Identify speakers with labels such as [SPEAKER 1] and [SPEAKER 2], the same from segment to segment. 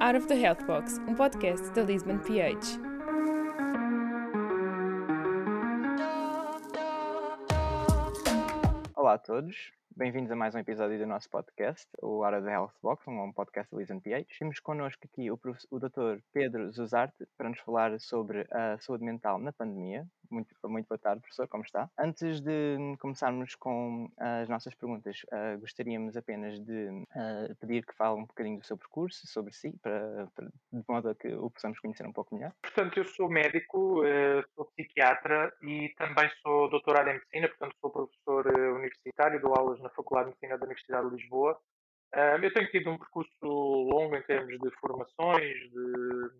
[SPEAKER 1] Out of the Health Box, um podcast da Lisbon PH.
[SPEAKER 2] Olá a todos, bem-vindos a mais um episódio do nosso podcast, o Out of the Health Box, um podcast da Lisbon PH. Temos connosco aqui o, o Dr. Pedro Zuzarte para nos falar sobre a saúde mental na pandemia. Muito, muito boa tarde, professor, como está? Antes de começarmos com as nossas perguntas, uh, gostaríamos apenas de uh, pedir que fale um bocadinho do seu percurso, sobre si, para, para, de modo a que o possamos conhecer um pouco melhor.
[SPEAKER 3] Portanto, eu sou médico, uh, sou psiquiatra e também sou doutorado em medicina, portanto, sou professor universitário, dou aulas na Faculdade de Medicina da Universidade de Lisboa. eu tenho tido um percurso longo em termos de formações, de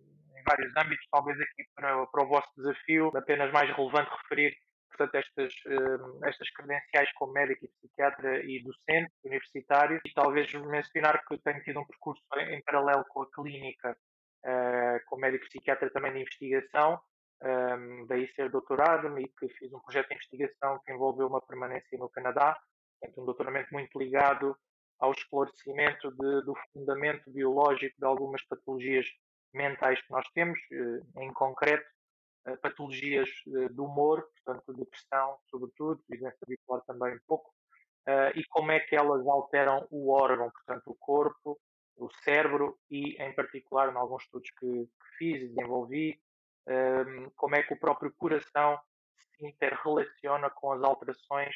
[SPEAKER 3] vários âmbitos, talvez aqui para, para o vosso desafio, apenas mais relevante referir portanto, estas, eh, estas credenciais como médico e psiquiatra e docente universitário, e talvez mencionar que tenho tido um percurso em, paralelo com a clínica, uh, como médico psiquiatra também de investigação, ehm, daí ser doutorado, e que fiz um projeto de investigação que envolveu uma permanência no Canadá, portanto, um doutoramento muito ligado ao esclarecimento de, do fundamento biológico de algumas patologias mentais que nós temos, eh, em concreto, eh, patologias eh, do humor, portanto, depressão, sobretudo, doença bipolar também um pouco, e como é que elas alteram o órgão, portanto, o corpo, o cérebro e, em particular, em alguns estudos que, que fiz e desenvolvi, ehm, como é que o próprio coração se interrelaciona com as alterações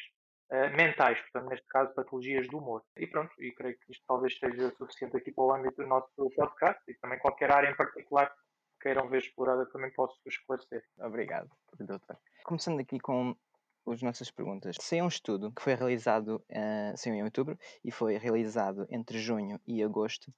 [SPEAKER 3] mentais, portanto, neste caso, patologias do humor. E pronto, e creio que isto talvez seja suficiente aqui para o âmbito do nosso podcast e também qualquer área em particular que queiram ver explorada também posso esclarecer.
[SPEAKER 2] Obrigado, doutor. Começando aqui com as nossas perguntas. Saiu um estudo que foi realizado uh, saiu em outubro e foi realizado entre junho e agosto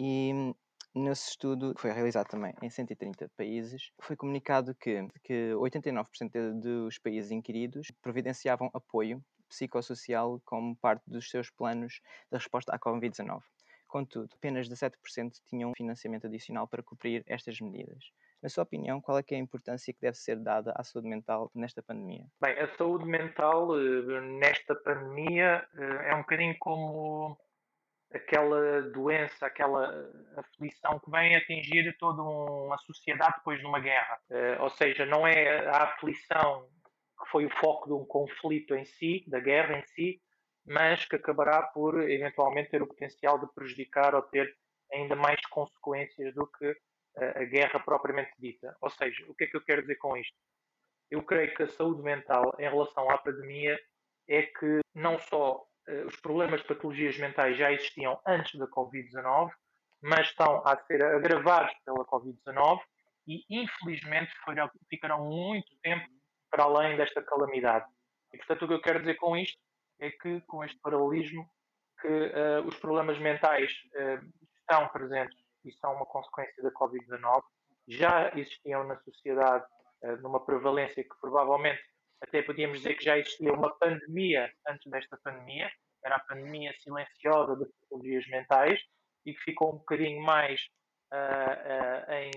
[SPEAKER 2] e Nesse estudo, que foi realizado também em 130 países, foi comunicado que, que 89% dos países inquiridos providenciavam apoio psicossocial como parte dos seus planos de resposta à Covid-19. Contudo, apenas 17% tinham financiamento adicional para cumprir estas medidas. Na sua opinião, qual é, é a importância que deve ser dada à saúde mental nesta pandemia?
[SPEAKER 3] Bem, a saúde mental eh, nesta pandemia eh, é um bocadinho como aquela doença, aquela aflição que vem atingir toda uma sociedade depois de uma guerra. Eh, ou seja, não é a aflição que foi o foco de um conflito em si, da guerra em si, mas que acabará por eventualmente ter o potencial de prejudicar ou ter ainda mais consequências do que a guerra propriamente dita. Ou seja, o que é que eu quero dizer com isto? Eu creio que a saúde mental em relação à pandemia é que não só uh, os problemas de patologias mentais já existiam antes da Covid-19, mas estão a ser agravados pela Covid-19 e, infelizmente, ficarão muito tempo para além desta calamidade. E, portanto, o que eu quero dizer com isto é que, com este paralelismo, que uh, os problemas mentais uh, estão presentes e são uma consequência da Covid-19, já existiam na sociedade uh, numa prevalência que provavelmente até podíamos dizer que já existia uma pandemia antes desta pandemia, era a pandemia silenciosa das patologias mentais e que ficou um bocadinho mais em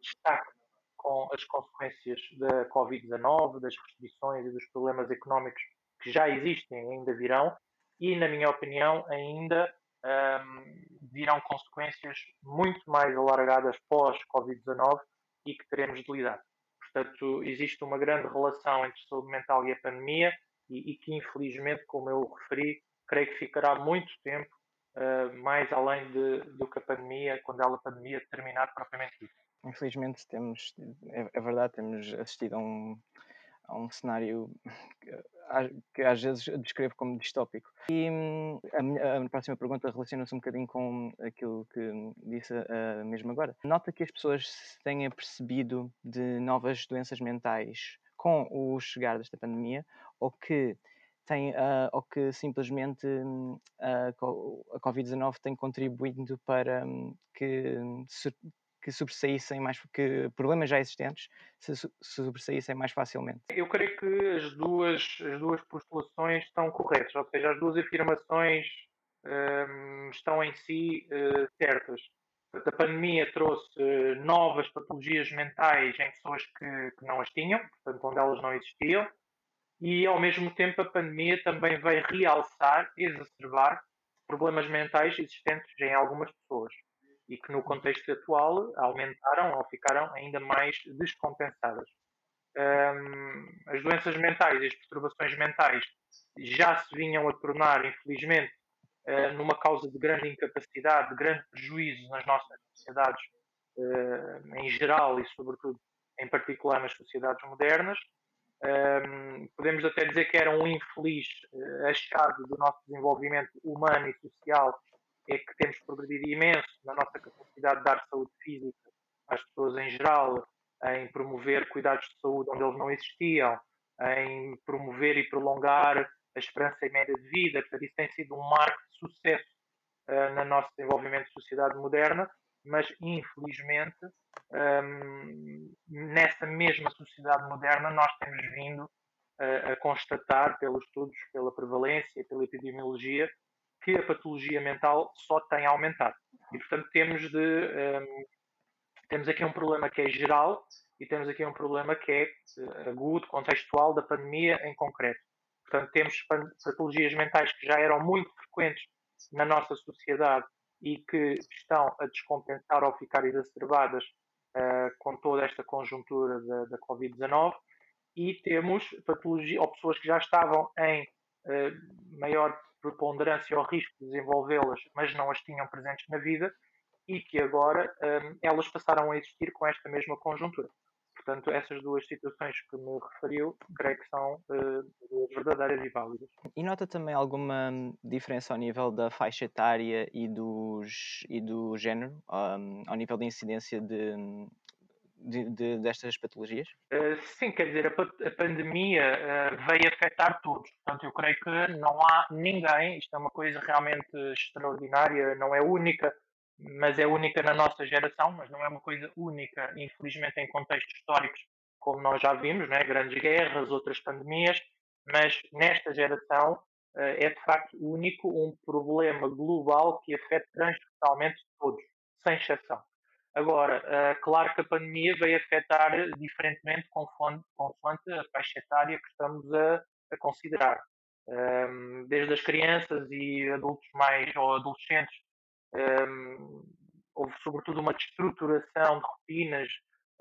[SPEAKER 3] destaque com as consequências da Covid-19, das restrições e dos problemas económicos que já existem e ainda virão, e, na minha opinião, ainda um, virão consequências muito mais alargadas pós-Covid-19 e que teremos de lidar. Portanto, existe uma grande relação entre saúde mental e a pandemia e, e que, infelizmente, como eu referi, creio que ficará muito tempo uh, mais além de, do que a pandemia, quando ela, a pandemia terminar propriamente dito.
[SPEAKER 2] Infelizmente temos, é, é verdade, temos assistido a um, a um cenário que, às vezes descrevo como distópico. E hum, a, a próxima pergunta relaciona-se um bocadinho com aquilo que disse uh, mesmo agora. Nota que as pessoas se tenham percebido de novas doenças mentais com o chegar desta pandemia ou que tem, uh, ou que simplesmente uh, a Covid-19 tem contribuído para um, que que sobressaíssem mais, que problemas já existentes se, se sobressaíssem mais facilmente?
[SPEAKER 3] Eu creio que as duas, as duas postulações estão corretas, ou seja, as duas afirmações um, estão em si uh, certas. A pandemia trouxe novas patologias mentais em pessoas que, que não as tinham, portanto, onde elas não existiam, e ao mesmo tempo a pandemia também veio realçar, exacerbar problemas mentais existentes em algumas pessoas. E que no contexto atual aumentaram ou ficaram ainda mais descompensadas. Um, as doenças mentais e as perturbações mentais já se vinham a tornar, infelizmente, uh, numa causa de grande incapacidade, de grande prejuízo nas nossas sociedades uh, em geral e, sobretudo, em particular nas sociedades modernas. Um, podemos até dizer que era um infeliz uh, achado do nosso desenvolvimento humano e social é que temos progredido imenso na nossa capacidade de dar saúde física às pessoas em geral, em promover cuidados de saúde onde eles não existiam, em promover e prolongar a esperança média de vida. Portanto, isso tem sido um marco de sucesso uh, no nosso desenvolvimento de sociedade moderna, mas infelizmente um, nessa mesma sociedade moderna nós temos vindo uh, a constatar pelos estudos, pela prevalência, pela epidemiologia, que a patologia mental só tem aumentado. E, portanto, temos, de, um, temos aqui um problema que é geral e temos aqui um problema que é eh, agudo, contextual, da pandemia em concreto. Portanto, temos patologias mentais que já eram muito frequentes na nossa sociedade e que estão a descompensar ou ficar exacerbadas uh, com toda esta conjuntura da, da Covid-19 e temos patologia, ou pessoas que já estavam em uh, maior preponderância ou risco de desenvolvê-las, mas não as tinham presentes na vida, e que agora um, elas passaram a existir com esta mesma conjuntura. Portanto, essas duas situações que me referiu, creio que são uh, verdadeiras e válidas.
[SPEAKER 2] E nota também alguma diferença ao nível da faixa etária e, dos, e do género, um, ao nível da incidência de, de, de, destas patologias?
[SPEAKER 3] Uh, sim, quer dizer, a, pandemia uh, veio afetar todos. Portanto, eu creio que não há ninguém, isto é uma coisa realmente extraordinária, não é única, mas é única na nossa geração, mas não é uma coisa única, infelizmente, em contextos históricos, como nós já vimos, né? grandes guerras, outras pandemias, mas nesta geração uh, é de facto único um problema global que afeta transversalmente todos, sem exceção. Agora, uh, claro que a pandemia veio afetar diferentemente consoante, a faixa etária que estamos a, a considerar. Ehm, desde as crianças e adultos mais ou adolescentes, ehm, houve sobretudo uma destruturação de rotinas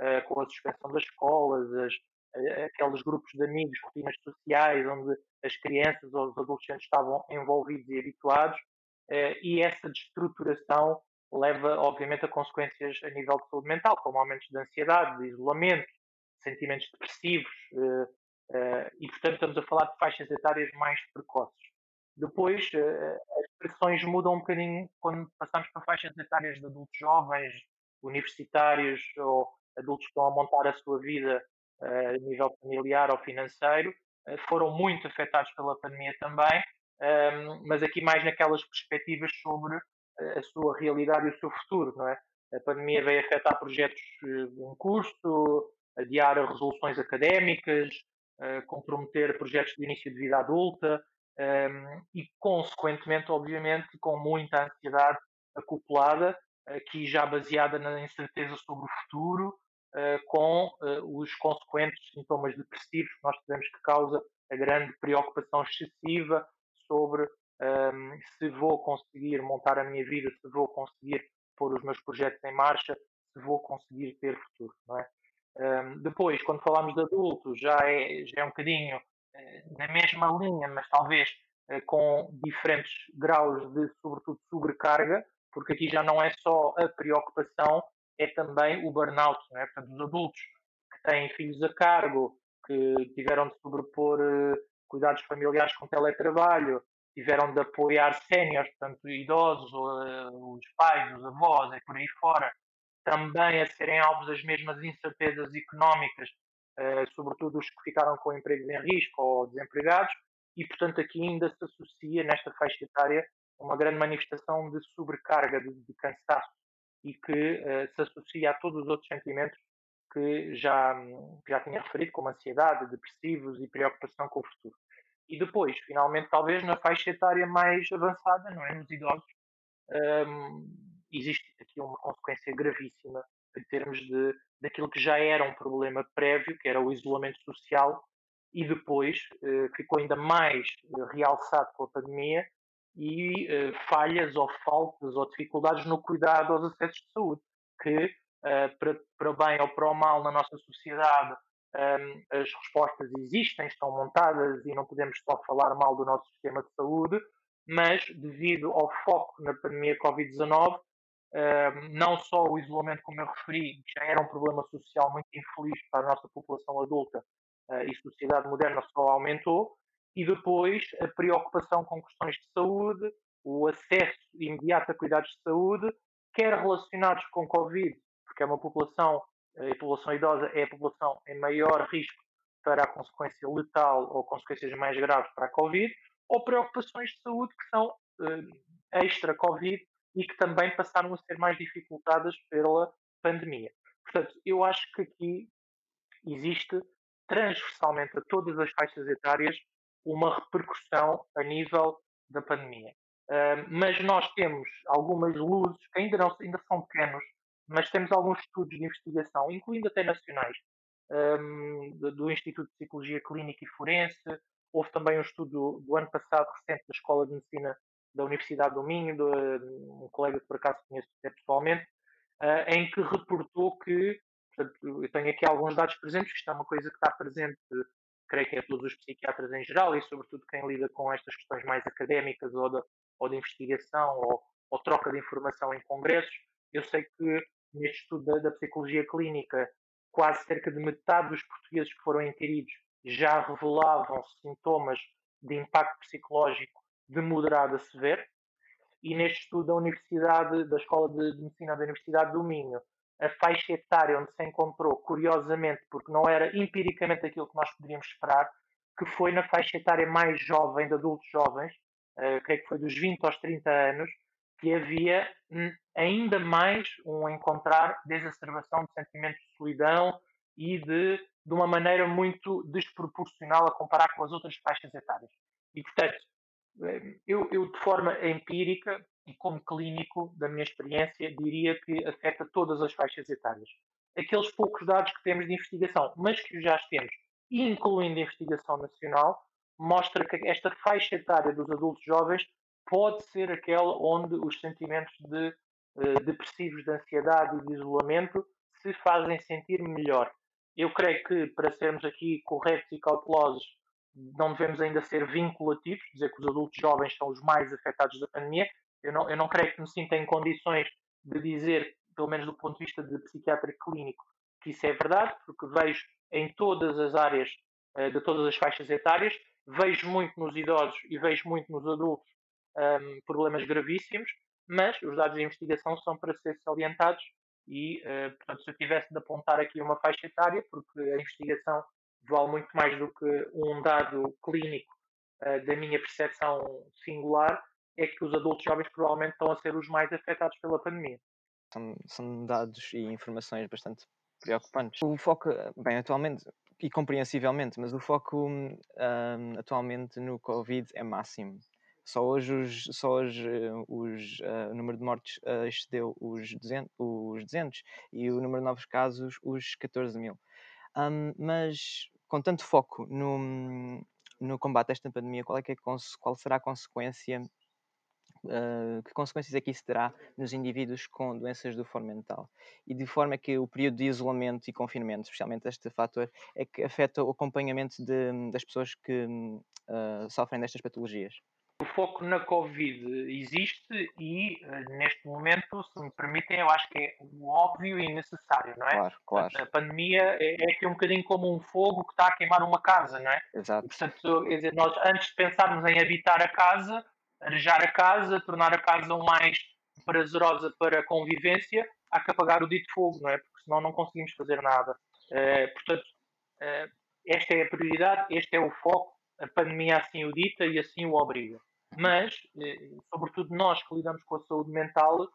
[SPEAKER 3] uh, com a suspensão das escolas, as, uh, aqueles grupos de amigos, rotinas sociais, onde as crianças ou os adolescentes estavam envolvidos e habituados, e essa destruturação leva, obviamente, a consequências a nível de saúde mental, como aumentos de ansiedade, de isolamento, sentimentos depressivos, uh, uh, e, portanto, estamos a falar de faixas etárias mais precoces. Depois, uh, as pressões mudam um bocadinho quando passamos para faixas etárias de adultos jovens, universitários ou adultos que estão a montar a sua vida a nível familiar ou financeiro, foram muito afetados pela pandemia também, mas aqui mais naquelas perspectivas sobre a sua realidade e o seu futuro, não é? A pandemia veio afetar projetos eh, em curso, adiar resoluções académicas, eh, comprometer projetos de início de vida adulta ehm, e, consequentemente, obviamente, com muita ansiedade acoplada, aqui já baseada na incerteza sobre o futuro, eh, com os consequentes sintomas depressivos que nós sabemos que causa a grande preocupação excessiva sobre um, se vou conseguir montar a minha vida, se vou conseguir pôr os meus projetos em marcha, se vou conseguir ter futuro, não é? Um, depois, quando falamos de adultos, já é, já é um bocadinho uh, na mesma linha, mas talvez uh, com diferentes graus de, sobretudo, sobrecarga, porque aqui já não é só a preocupação, é também o burnout, não é? Portanto, os adultos que têm filhos a cargo, que tiveram de sobrepor uh, cuidados familiares com teletrabalho, tiveram de apoiar séniores, portanto, idosos, uh, os pais, os avós e por aí fora, também a serem alvos das mesmas incertezas económicas, uh, sobretudo os que ficaram com empregos em risco ou desempregados, e, portanto, aqui ainda se associa, nesta faixa etária, uma grande manifestação de sobrecarga, de, de cansaço, e que uh, se associa a todos os outros sentimentos que já, que já tinha referido, como ansiedade, depressivos e preocupação com o futuro. E depois, finalmente, talvez na faixa etária mais avançada, não é? Nos idosos, um, existe aqui uma consequência gravíssima em termos de, daquilo que já era um problema prévio, que era o isolamento social, e depois uh, ficou ainda mais uh, realçado com a pandemia, e uh, falhas ou faltas ou dificuldades no cuidado aos acessos de saúde, que para, para bem ou para o mal na nossa sociedade um, as respostas existem, estão montadas e não podemos só falar mal do nosso sistema de saúde, mas devido ao foco na pandemia Covid-19, um, não só o isolamento, como eu referi, já era um problema social muito infeliz para a nossa população adulta uh, e sociedade moderna só aumentou, e depois a preocupação com questões de saúde, o acesso imediato a cuidados de saúde, quer relacionados com Covid, porque é uma população a população idosa é a população em maior risco para a consequência letal ou consequências mais graves para a Covid, ou preocupações de saúde que são uh, extra-Covid e que também passaram a ser mais dificultadas pela pandemia. Portanto, eu acho que aqui existe transversalmente a todas as faixas etárias uma repercussão a nível da pandemia. Uh, mas nós temos algumas luzes que ainda, não, ainda são pequenos mas temos alguns estudos de investigação, incluindo até nacionais, um, do Instituto de Psicologia Clínica e Forense. Houve também um estudo do ano passado, recente, da Escola de Medicina da Universidade do Minho, de, um colega que por acaso conheço pessoalmente, uh, em que reportou que, portanto, eu tenho aqui alguns dados presentes, isto é uma coisa que está presente, creio que é todos os psiquiatras em geral e sobretudo quem lida com estas questões mais académicas ou de, ou de investigação ou, ou troca de informação em congressos. Eu sei que neste estudo da, da, psicologia clínica, quase cerca de metade dos portugueses que foram inquiridos já revelavam sintomas de impacto psicológico de moderado a severo. E neste estudo da Universidade, da Escola de Medicina da Universidade do Minho, a faixa etária onde se encontrou, curiosamente, porque não era empiricamente aquilo que nós poderíamos esperar, que foi na faixa etária mais jovem, de adultos jovens, uh, creio que foi dos 20 aos 30 anos, que havia ainda mais um encontrar desacerbação de sentimentos de solidão e de, de uma maneira muito desproporcional a comparar com as outras faixas etárias. E, portanto, eh, eu, eu de forma empírica e como clínico, da minha experiência, diria que afeta todas as faixas etárias. Aqueles poucos dados que temos de investigação, mas que já temos, incluindo a investigação nacional, mostra que esta faixa etária dos adultos jovens pode ser aquela onde os sentimentos de, uh, depressivos, de ansiedade e de isolamento se fazem sentir melhor. Eu creio que, para sermos aqui corretos e cautelosos, não devemos ainda ser vinculativos, dizer que os adultos jovens são os mais afetados da pandemia. Eu não, eu não creio que me sinta em condições de dizer, pelo menos do ponto de vista de psiquiatra clínico, que isso é verdade, porque vejo em todas as áreas, uh, de todas as faixas etárias, vejo muito nos idosos e vejo muito nos adultos um, problemas gravíssimos, mas os dados de investigação são para ser salientados e, uh, portanto, se eu tivesse de apontar aqui uma faixa etária, porque a investigação vale muito mais do que um dado clínico uh, da minha percepção singular, é que os adultos jovens provavelmente estão a ser os mais afetados pela pandemia.
[SPEAKER 2] São, são dados e informações bastante preocupantes. O foco, bem, atualmente, e compreensivelmente, mas o foco um, atualmente no Covid é máximo. Só hoje, os, só hoje os, uh, o número de mortes uh, excedeu os 200, os 200 e o número de novos casos os 14 mil. Um, mas com tanto foco no, no combate a esta pandemia, qual, é que é, qual será a consequência Uh, que consequências é que isso terá nos indivíduos com doenças do foro mental e de forma que o período de isolamento e confinamento, especialmente este fator, é que afeta o acompanhamento de, das pessoas que uh, sofrem destas patologias.
[SPEAKER 3] O foco na Covid existe e, eh, neste momento, se me permitem, eu acho que é óbvio e necessário, não é?
[SPEAKER 2] Claro, claro.
[SPEAKER 3] A pandemia é, é aqui um bocadinho como um fogo que está a queimar uma casa, não é?
[SPEAKER 2] Exato.
[SPEAKER 3] Portanto, quer dizer, nós antes de pensarmos em habitar a casa, arejar a casa, tornar a casa o mais prazerosa para a convivência, há que apagar o dito fogo, não é? Porque senão não conseguimos fazer nada. Uh, portanto, uh, esta é a prioridade, este é o foco, a pandemia assim o dita e assim o obriga. Mas, eh, sobretudo nós que lidamos com a saúde mental,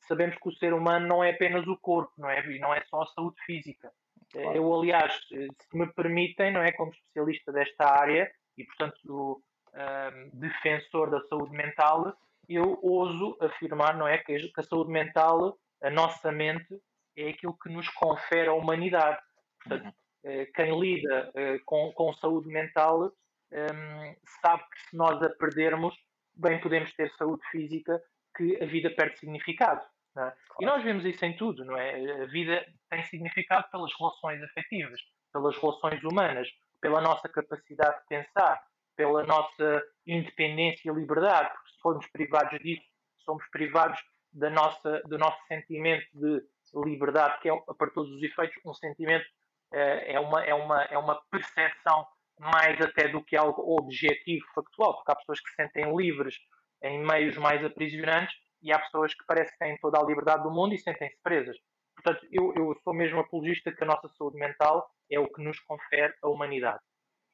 [SPEAKER 3] sabemos que o ser humano não é apenas o corpo, não é? E não é só a saúde física. Eh, claro. Eu, aliás, eh, se me permitem, não é, como especialista desta área e, portanto, um, defensor da saúde mental, eu ouso afirmar, não é, que a saúde mental, a nossa mente, é aquilo que nos confere a humanidade. Portanto, uhum. quem lida com, com saúde mental um, sabe que se nós a perdermos, bem podemos ter saúde física que a vida perde significado. É? Claro. E nós vemos isso em tudo, não é? A vida tem significado pelas relações afetivas, pelas relações humanas, pela nossa capacidade de pensar, pela nossa independência e liberdade, porque se formos privados disso, somos privados da nossa, do nosso sentimento de liberdade, que é, para todos os efeitos, um sentimento, é, é, uma, é, uma, é uma percepção mais até do que algo objetivo, factual, porque há pessoas que se sentem livres em meios mais aprisionantes e há pessoas que parecem que têm toda a liberdade do mundo e sentem-se presas. Portanto, eu, eu sou mesmo apologista que a nossa saúde mental é o que nos confere a humanidade.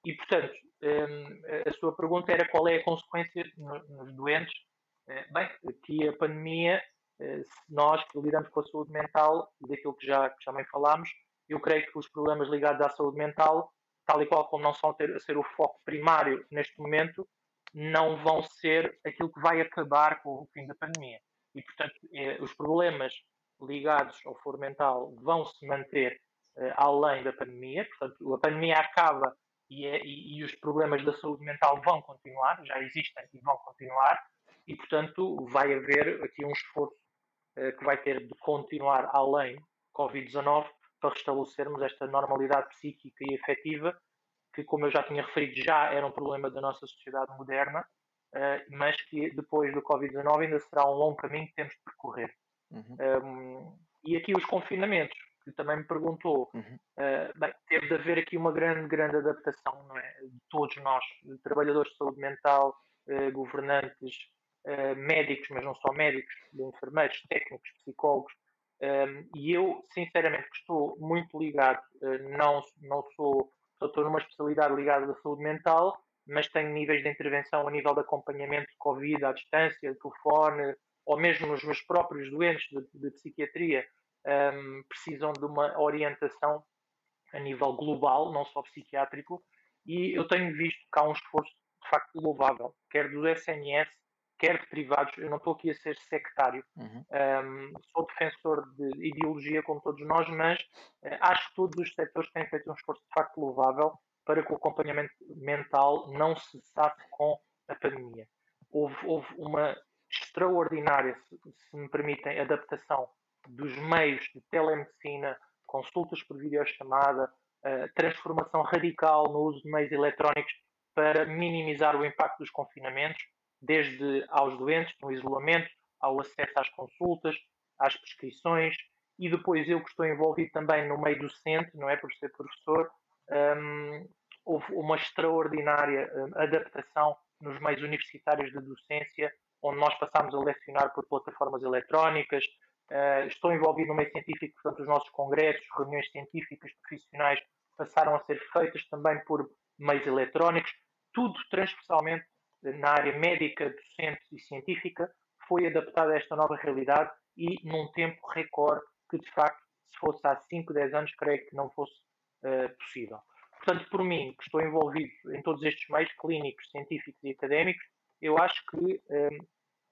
[SPEAKER 3] E, portanto, hum, a sua pergunta era qual é a consequência nos doentes. Eh, bem, que a pandemia, eh, nós que lidamos com a saúde mental, daquilo que já, que já bem falámos, eu creio que os problemas ligados à saúde mental, tal e qual como não são ter, ser o foco primário neste momento, não vão ser aquilo que vai acabar com o fim da pandemia. E, portanto, eh, os problemas ligados ao foro mental vão se manter uh, além da pandemia, portanto, a pandemia acaba e, é, e, e, os problemas da saúde mental vão continuar, já existem e vão continuar, e, portanto, vai haver aqui um esforço uh, que vai ter de continuar além Covid-19 para restabelecermos esta normalidade psíquica e afetiva que, como eu já tinha referido, já era um problema da nossa sociedade moderna, uh, mas que depois do Covid-19 ainda será um longo caminho que temos de percorrer. Uhum. Um, e aqui os confinamentos, que também me perguntou, uhum. uh, bem, teve de haver aqui uma grande, grande adaptação não é? de todos nós, de trabalhadores de saúde mental, uh, governantes, uh, médicos, mas não só médicos, enfermeiros, técnicos, psicólogos. Um, e eu, sinceramente, estou muito ligado, não, não sou, estou numa especialidade ligada à saúde mental, mas tenho níveis de intervenção a nível de acompanhamento de Covid à distância, de telefone, ou mesmo os meus próprios doentes de, de psiquiatria um, precisam de uma orientação a nível global, não só psiquiátrico, e eu tenho visto que há um esforço de facto louvável, quer do SNS, quer de privados. Eu não estou aqui a ser sectário, uhum. um, sou defensor de ideologia como todos nós, mas uh, acho que todos os setores têm feito um esforço de facto louvável para que o acompanhamento mental não cessasse com a pandemia. Houve, houve uma extraordinária, se, se me permitem, adaptação dos meios de telemedicina, consultas por videochamada, uh, transformação radical no uso de meios eletrónicos para minimizar o impacto dos confinamentos, desde aos doentes, no isolamento, ao acesso às consultas, às prescrições, e depois eu que estou envolvido também no meio docente, não é por ser professor, um, houve uma extraordinária um, adaptação nos meios universitários de docência onde nós passámos a lecionar por plataformas eletrónicas. Uh, estou envolvido no meio científico, portanto, os nossos congressos, reuniões científicas, profissionais passaram a ser feitas também por meios eletrónicos. Tudo transversalmente na área médica, docente e científica foi adaptado a esta nova realidade e num tempo recorde que, de facto, se fosse há 5, 10 anos, creio que não fosse uh, possível. Portanto, por mim, que estou envolvido em todos estes meios clínicos, científicos e académicos, eu acho que um,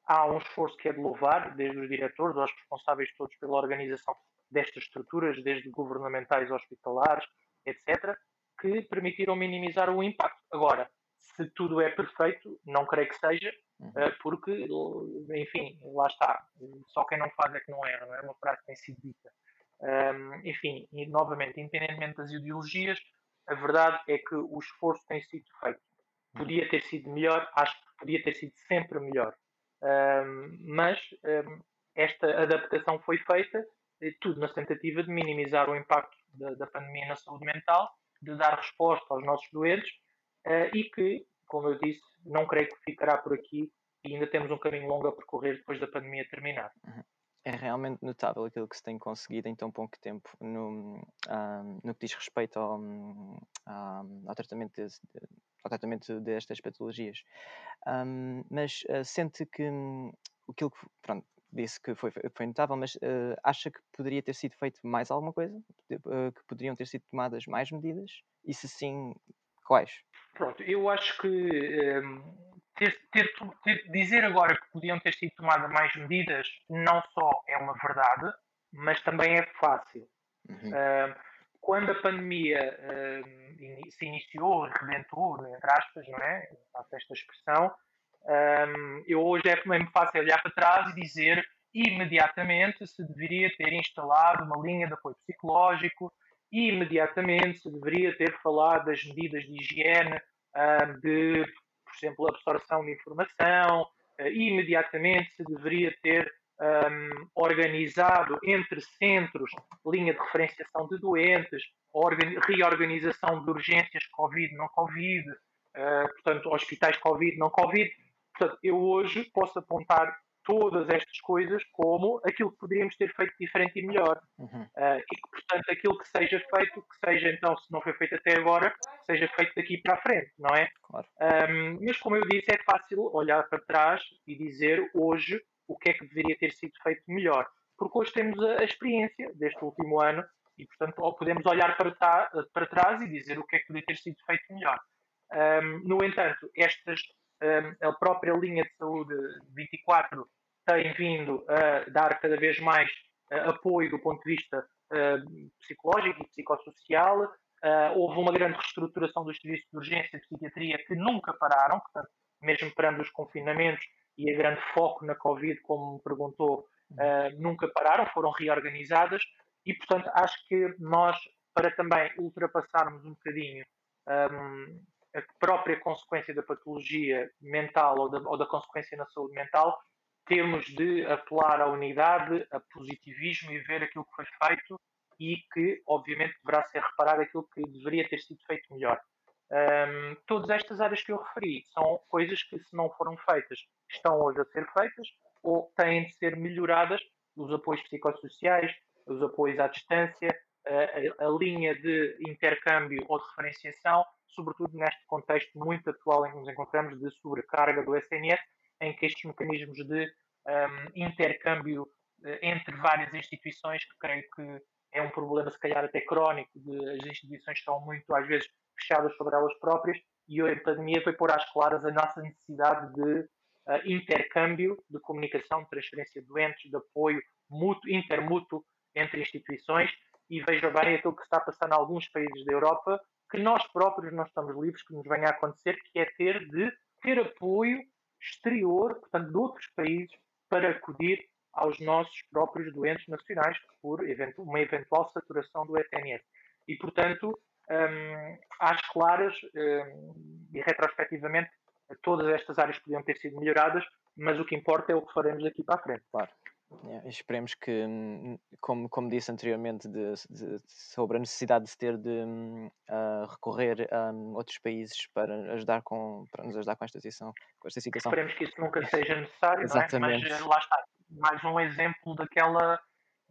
[SPEAKER 3] há um esforço que é de louvar, desde os diretores aos responsáveis todos pela organização destas estruturas, desde governamentais hospitalares, etc., que permitiram minimizar o impacto. Agora, se tudo é perfeito, não creio que seja, uhum. eh, porque, enfim, lá está. Só quem não faz é que não erra, não é uma frase que tem sido dita. Um, enfim, e novamente, independentemente das ideologias, a verdade é que o esforço tem sido feito. Podia ter sido melhor, acho que podia ter sido sempre melhor. Um, mas um, esta adaptação foi feita, tudo na tentativa de minimizar o impacto da, da, pandemia na saúde mental, de dar resposta aos nossos doentes uh, e que, como eu disse, não creio que ficará por aqui e ainda temos um caminho longo a percorrer depois da pandemia terminar.
[SPEAKER 2] Uhum. É realmente notável aquilo que se tem conseguido em tão pouco tempo no, um, no que diz respeito ao, um, ao tratamento de, ao tratamento destas patologias. Um, mas uh, sente que um, aquilo que pronto, disse que foi, foi notável, mas uh, acha que poderia ter sido feito mais alguma coisa? Que poderiam ter sido tomadas mais medidas? E se sim, quais?
[SPEAKER 3] Pronto, eu acho que um, ter, ter, ter, dizer agora que podiam ter sido tomadas mais medidas não só é uma verdade, mas também é fácil. Uhum. Uh, quando a pandemia uh, se iniciou, rebentou, entre aspas, não é? Faço esta expressão, Um, eu hoje é mesmo fácil olhar para trás e dizer imediatamente se deveria ter instalado uma linha de apoio psicológico, imediatamente se deveria ter falado das medidas de higiene, um, de, por exemplo, absorção de informação, uh, imediatamente se deveria ter um, organizado entre centros linha de referenciação de doentes, reorganização de urgências Covid, não Covid, portanto, hospitais Covid, não Covid. Portanto, eu hoje posso apontar todas estas coisas como aquilo que poderíamos ter feito diferente e melhor. Uhum. Uh, e que, portanto, aquilo que seja feito, que seja então, se não foi feito até agora, seja feito daqui para a frente, não é?
[SPEAKER 2] Claro.
[SPEAKER 3] Um, mas, como eu disse, é fácil olhar para trás e dizer hoje o que é que deveria ter sido feito melhor. Porque hoje temos a, a experiência deste último ano e, portanto, podemos olhar para, para, trás e dizer o que é que poderia ter sido feito melhor. Um, no entanto, estas, a própria linha de saúde 24 tem vindo a dar cada vez mais uh, apoio do ponto de vista uh, psicológico e psicossocial. Uh, houve uma grande reestruturação dos serviços de urgência e de psiquiatria que nunca pararam, portanto, mesmo perante os confinamentos, e a grande foco na Covid, como me perguntou, nunca pararam, foram reorganizadas e, portanto, acho que nós, para também ultrapassarmos um bocadinho a própria consequência da patologia mental ou da, ou da consequência na saúde mental, temos de apelar à unidade, a positivismo e ver aquilo que foi feito e que, obviamente, deverá ser reparado aquilo que deveria ter sido feito melhor. Um, todas estas áreas que eu referi são coisas que, se não foram feitas, estão hoje a ser feitas ou têm de ser melhoradas. Os apoios psicossociais, os apoios à distância, a, a, linha de intercâmbio ou de referenciação, sobretudo neste contexto muito atual em que nos encontramos de sobrecarga do SNS, em que estes mecanismos de um, intercâmbio uh, entre várias instituições, que creio que é um problema se calhar até crónico, de, as instituições estão muito às vezes fechadas sobre elas próprias e a pandemia foi pôr às claras a nossa necessidade de uh, intercâmbio, de comunicação, transferência de doentes, de apoio mútuo, intermútuo entre instituições e veja bem aquilo que está a passar em alguns países da Europa que nós próprios não estamos livres que nos venha a acontecer, que é ter de ter apoio exterior, portanto, de outros países, para acudir aos nossos próprios doentes nacionais por uma eventual saturação do ETNS. E, portanto, um, às claras um, e retrospectivamente todas estas áreas podiam ter sido melhoradas, mas o que importa é o que faremos daqui para a frente.
[SPEAKER 2] Claro. Yeah, esperemos que, hum, como, como disse anteriormente, de, de, sobre a necessidade de ter de uh, recorrer a um, outros países para, ajudar com, para nos ajudar com esta situação. Com esta situação.
[SPEAKER 3] Esperemos que isso nunca seja necessário, Exatamente. É? mas lá está. Mais um exemplo daquela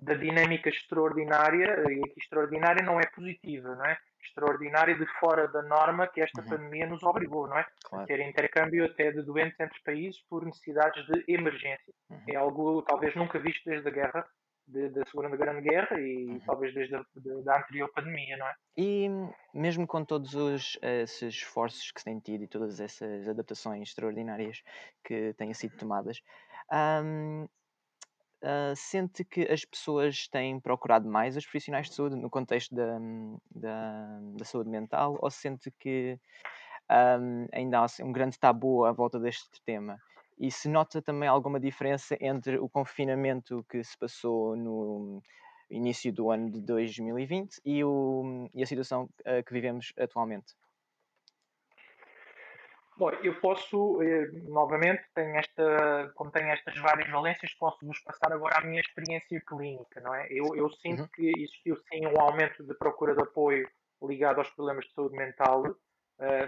[SPEAKER 3] da dinâmica extraordinária, e aqui extraordinária não é positiva, não é? extraordinária de fora da norma que esta uhum. pandemia nos obrigou, não é? Claro. A ter intercâmbio até de doentes entre países por necessidades de emergência. Uhum. É algo talvez nunca visto desde a guerra, de, da Segunda Grande Guerra e uhum. talvez desde a de, da anterior pandemia, não é?
[SPEAKER 2] E mesmo com todos os, esses esforços que se têm tido e todas essas adaptações extraordinárias que têm sido tomadas, um, Uh, sente que as pessoas têm procurado mais os profissionais de saúde no contexto da, da, da saúde mental ou sente que um, ainda há assim, um grande tabu à volta deste tema? E se nota também alguma diferença entre o confinamento que se passou no início do ano de 2020 e, o, e a situação uh, que vivemos atualmente?
[SPEAKER 3] Bom, eu posso, eh, novamente, tenho esta, como tenho estas várias valências, posso-vos passar agora a minha experiência clínica, não é? Eu, eu sinto uhum. que existiu sim um aumento de procura de apoio ligado aos problemas de saúde mental, uh,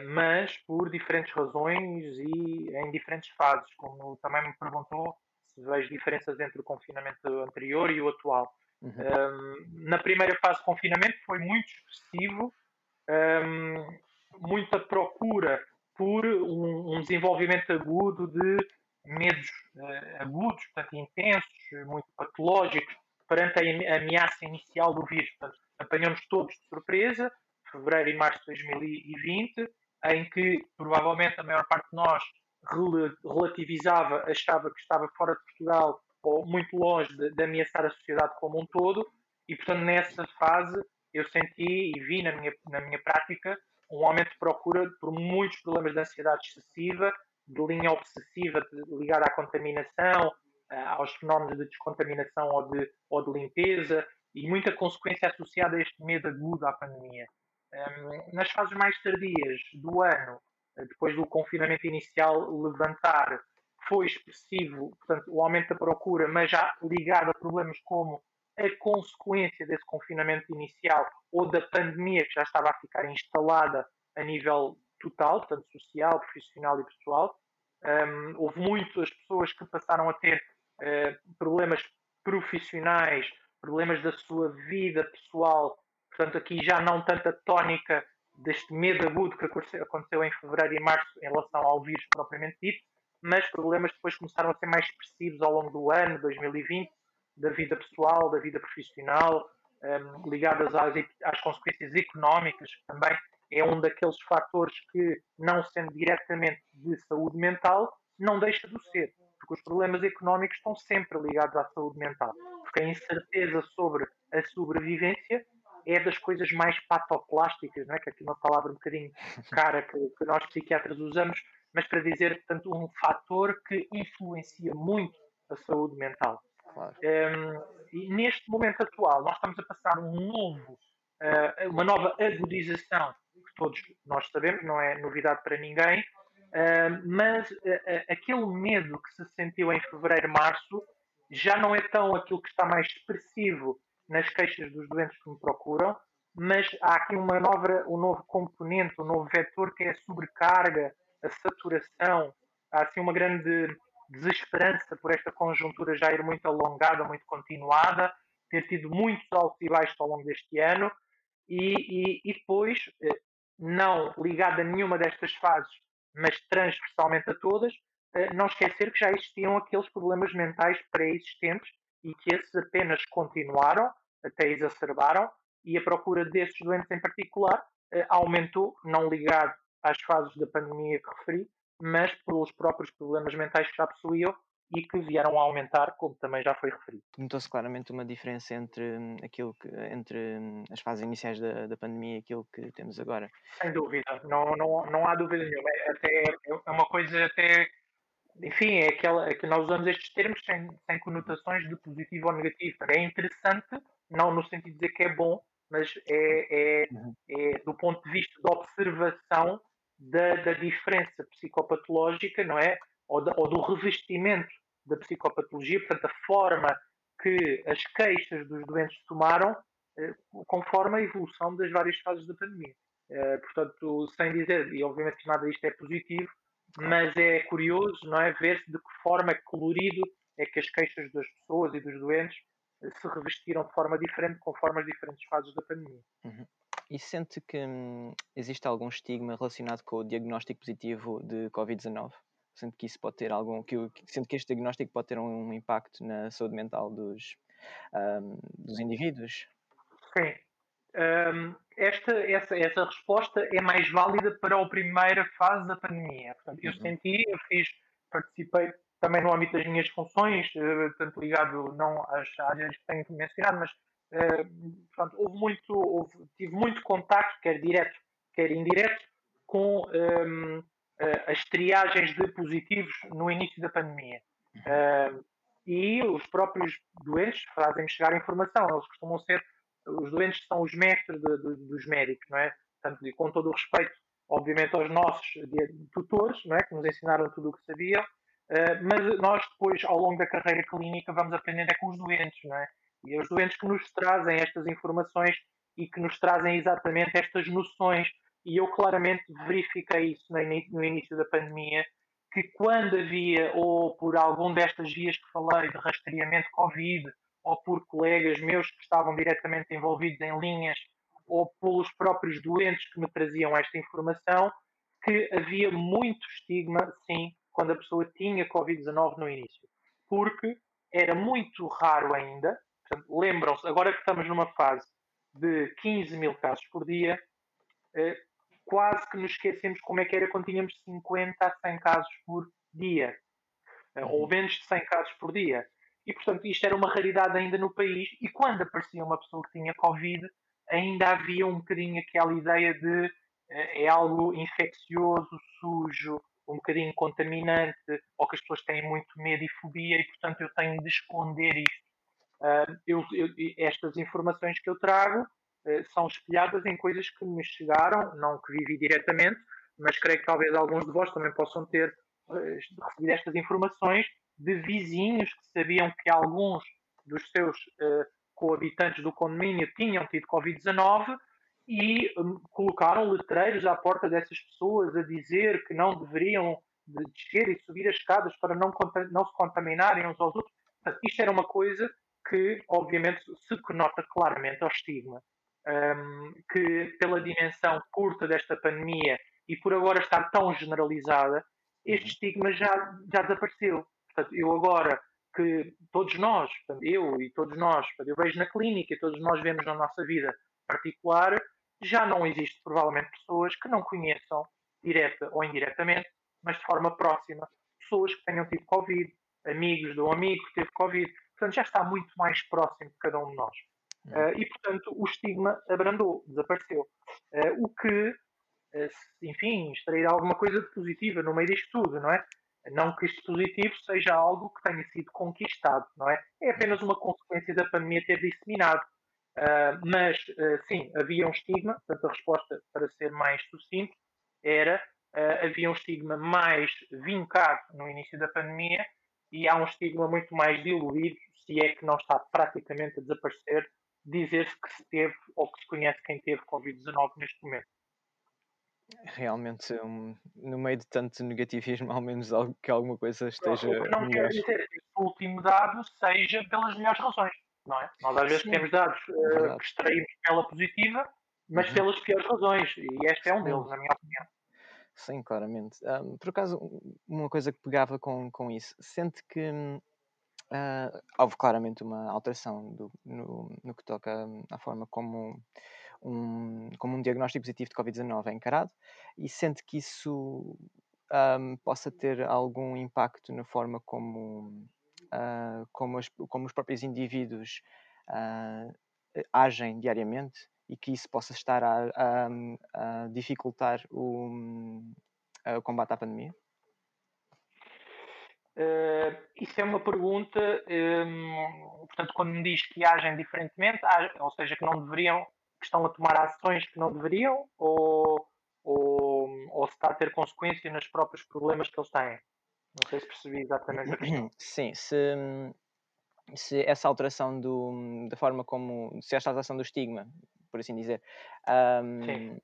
[SPEAKER 3] mas por diferentes razões e em diferentes fases, como também me perguntou se vejo diferenças entre o confinamento anterior e o atual. Uhum. Um, na primeira fase de confinamento foi muito expressivo, um, muita procura por um, um desenvolvimento agudo de medos uh, agudos, portanto intensos, muito patológicos, perante a ameaça inicial do vírus. Portanto, apanhamos todos de surpresa, fevereiro e março de 2020, em que provavelmente a maior parte de nós relativizava, achava que estava fora de Portugal ou muito longe de, de ameaçar a sociedade como um todo, e portanto nessa fase eu senti e vi na minha, na minha prática um aumento de procura por muitos problemas de ansiedade excessiva de linha obsessiva ligada à contaminação, aos fenómenos de descontaminação ou de, ou de limpeza e muita consequência associada a este medo agudo à pandemia. Um, nas fases mais tardias do ano, depois do confinamento inicial levantar, foi expressivo, portanto, o aumento da procura, mas já ligado a problemas como a consequência desse confinamento inicial ou da pandemia que já estava a ficar instalada a nível total, tanto social, profissional e pessoal. Um, houve muitas pessoas que passaram a ter uh, problemas profissionais, problemas da sua vida pessoal, portanto, aqui já não tanta tónica deste medo agudo que aconteceu em fevereiro e março em relação ao vírus propriamente dito, mas problemas depois começaram a ser mais expressivos ao longo do ano 2020, da vida pessoal, da vida profissional, um, ligadas às, às consequências económicas, também é um daqueles fatores que, não sendo diretamente de saúde mental, não deixa de ser, porque os problemas económicos estão sempre ligados à saúde mental, porque a incerteza sobre a sobrevivência é das coisas mais patoplásticas, não é? que aqui é uma palavra um bocadinho cara que, que nós psiquiatras usamos, mas para dizer, portanto, um fator que influencia muito a saúde mental. Claro. Um, e neste momento atual, nós estamos a passar um novo, uh, uma nova agudização, que todos nós sabemos, não é novidade para ninguém, uh, mas uh, aquele medo que se sentiu em fevereiro, março, já não é tão aquilo que está mais expressivo nas queixas dos doentes que me procuram, mas há aqui uma nova, um novo componente, um novo vetor que é a sobrecarga, a saturação, há assim uma grande desesperança por esta conjuntura já ir muito alongada, muito continuada, ter tido muitos altos e baixos ao longo deste ano e, e, e depois, eh, não ligada a nenhuma destas fases, mas transversalmente a todas, eh, não esquecer que já existiam aqueles problemas mentais pré-existentes e que esses apenas continuaram, até exacerbaram, e a procura desses doentes em particular eh, aumentou, não ligado às fases da pandemia que referi, mas pelos próprios problemas mentais que já possuíam e que vieram a aumentar, como também já foi referido.
[SPEAKER 2] Notou-se claramente uma diferença entre hum, aquilo que, entre hum, as fases iniciais da, da pandemia e aquilo que temos agora.
[SPEAKER 3] Sem dúvida, não, não, não há dúvida nenhuma. É, até, é uma coisa até, enfim, é aquela é que nós usamos estes termos sem, sem conotações de positivo ou negativo. É interessante, não no sentido de dizer que é bom, mas é, é, uhum. é do ponto de vista de observação da, da diferença psicopatológica, não é? Ou, da, ou, do revestimento da psicopatologia, portanto, a forma que as queixas dos doentes tomaram eh, conforme a evolução das várias fases da pandemia. Eh, portanto, sem dizer, e obviamente que nada disto é positivo, mas é curioso, não é? Ver-se de que forma é colorido é que as queixas das pessoas e dos doentes eh, se revestiram de forma diferente conforme as diferentes fases da pandemia.
[SPEAKER 2] Uhum. E sente que hum, existe algum estigma relacionado com o diagnóstico positivo de Covid-19? Sente que isso pode ter algum. Que, sente que este diagnóstico pode ter um impacto na saúde mental dos, um, dos indivíduos?
[SPEAKER 3] Sim. Um, esta, essa, essa resposta é mais válida para a primeira fase da pandemia. Portanto, eu uhum. senti, eu fiz, participei também no âmbito das minhas funções, eh, tanto ligado não às áreas que tenho mencionado, mas Houve muito, houve, tive muito contacto, quer direto, quer indireto, com um, as triagens de positivos no início da pandemia. E os próprios doentes fazem-me chegar informação. Eles costumam ser, os doentes são os mestres de, de, dos médicos, não é? Portanto, com todo o respeito, obviamente, aos nossos tutores, não é? Que nos ensinaram tudo o que sabiam. mas nós depois, ao longo da carreira clínica, vamos aprendendo é com os doentes, não é? E é os doentes que nos trazem estas informações e que nos trazem exatamente estas noções. E eu claramente verifiquei isso no início da pandemia, que quando havia, ou por algum destas vias que falei, de rastreamento Covid, ou por colegas meus que estavam diretamente envolvidos em linhas, ou pelos próprios doentes que me traziam esta informação, que havia muito estigma, sim, quando a pessoa tinha Covid-19 no início. Porque era muito raro ainda, lembram-se, agora que estamos numa fase de 15 mil casos por dia, eh, quase que nos esquecemos como é que era quando tínhamos 50 a 100 casos por dia, eh, ou uhum. menos de 100 casos por dia. E, portanto, isto era uma raridade ainda no país. E quando aparecia uma pessoa que tinha Covid, ainda havia um bocadinho aquela ideia de eh, é algo infeccioso, sujo, um bocadinho contaminante ou que as pessoas têm muito medo e fobia e, portanto, eu tenho de esconder isto. Eu, eu, estas informações que eu trago uh, são espelhadas em coisas que me chegaram, não que vivi diretamente, mas creio que talvez alguns de vós também possam ter uh, recebido estas informações de vizinhos que sabiam que alguns dos seus coabitantes do condomínio tinham tido Covid-19 e um, colocaram letreiros à porta dessas pessoas a dizer que não deveriam de descer e subir as escadas para não, não se contaminarem uns aos outros. Portanto, isto era uma coisa que, obviamente, se conota claramente ao estigma. Um, que, pela dimensão curta desta pandemia e por agora estar tão generalizada, este uhum. estigma já, já desapareceu. Portanto, eu agora que todos nós, portanto, eu e todos nós, portanto, eu vejo na clínica e todos nós vemos na nossa vida particular, já não existe provavelmente pessoas que não conheçam, direta ou indiretamente, mas de forma próxima, pessoas que tenham tido Covid, amigos de um amigo que teve Covid. Portanto, já está muito mais próximo de cada um de nós. Uh, e, portanto, o estigma abrandou, desapareceu. Uh, o que, uh, enfim, extrair alguma coisa de positiva no meio disto tudo, não é? Não que este positivo seja algo que tenha sido conquistado, não é? É apenas uma consequência da pandemia ter disseminado. Mas, sim, havia um estigma, portanto, a resposta, para ser mais sucinto, era havia um estigma mais vincado no início da pandemia e há um estigma muito mais diluído, se é que não está praticamente a desaparecer, dizer-se que se teve ou que se conhece quem teve Covid-19 neste momento.
[SPEAKER 2] Realmente, um, no meio de tanto negativismo, ao menos que alguma coisa esteja.
[SPEAKER 3] O que não quer dizer que o último dado seja pelas melhores razões não é? Nós às vezes Sim. temos dados uh, que extraímos pela positiva, mas uhum. pelas piores razões, e este é um deles, na minha opinião.
[SPEAKER 2] Sim, claramente. Um, por acaso, uma coisa que pegava com, com isso, sente que uh, houve claramente uma alteração do, no, no que toca à forma como um, como um diagnóstico positivo de Covid-19 é encarado e sente que isso um, possa ter algum impacto na forma como uh, como, as, como, os próprios indivíduos uh, agem diariamente e que isso possa estar a, a, a dificultar o, o, combate à pandemia?
[SPEAKER 3] Uh, isso é uma pergunta, um, portanto, quando me diz que agem diferentemente, ou seja, que não deveriam, que estão a tomar ações que não deveriam, ou, ou, ou se está a ter consequência nos próprios problemas que eles têm? Não sei se percebi exatamente a questão.
[SPEAKER 2] Sim, se, se essa alteração do, da forma como. Se esta alteração do estigma, por assim dizer. Um, sim.